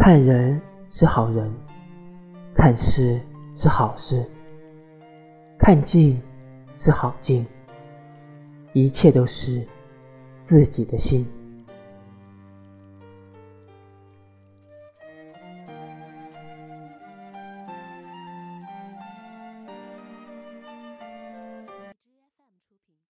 看人是好人，看事是好事，看境是好境，一切都是自己的心。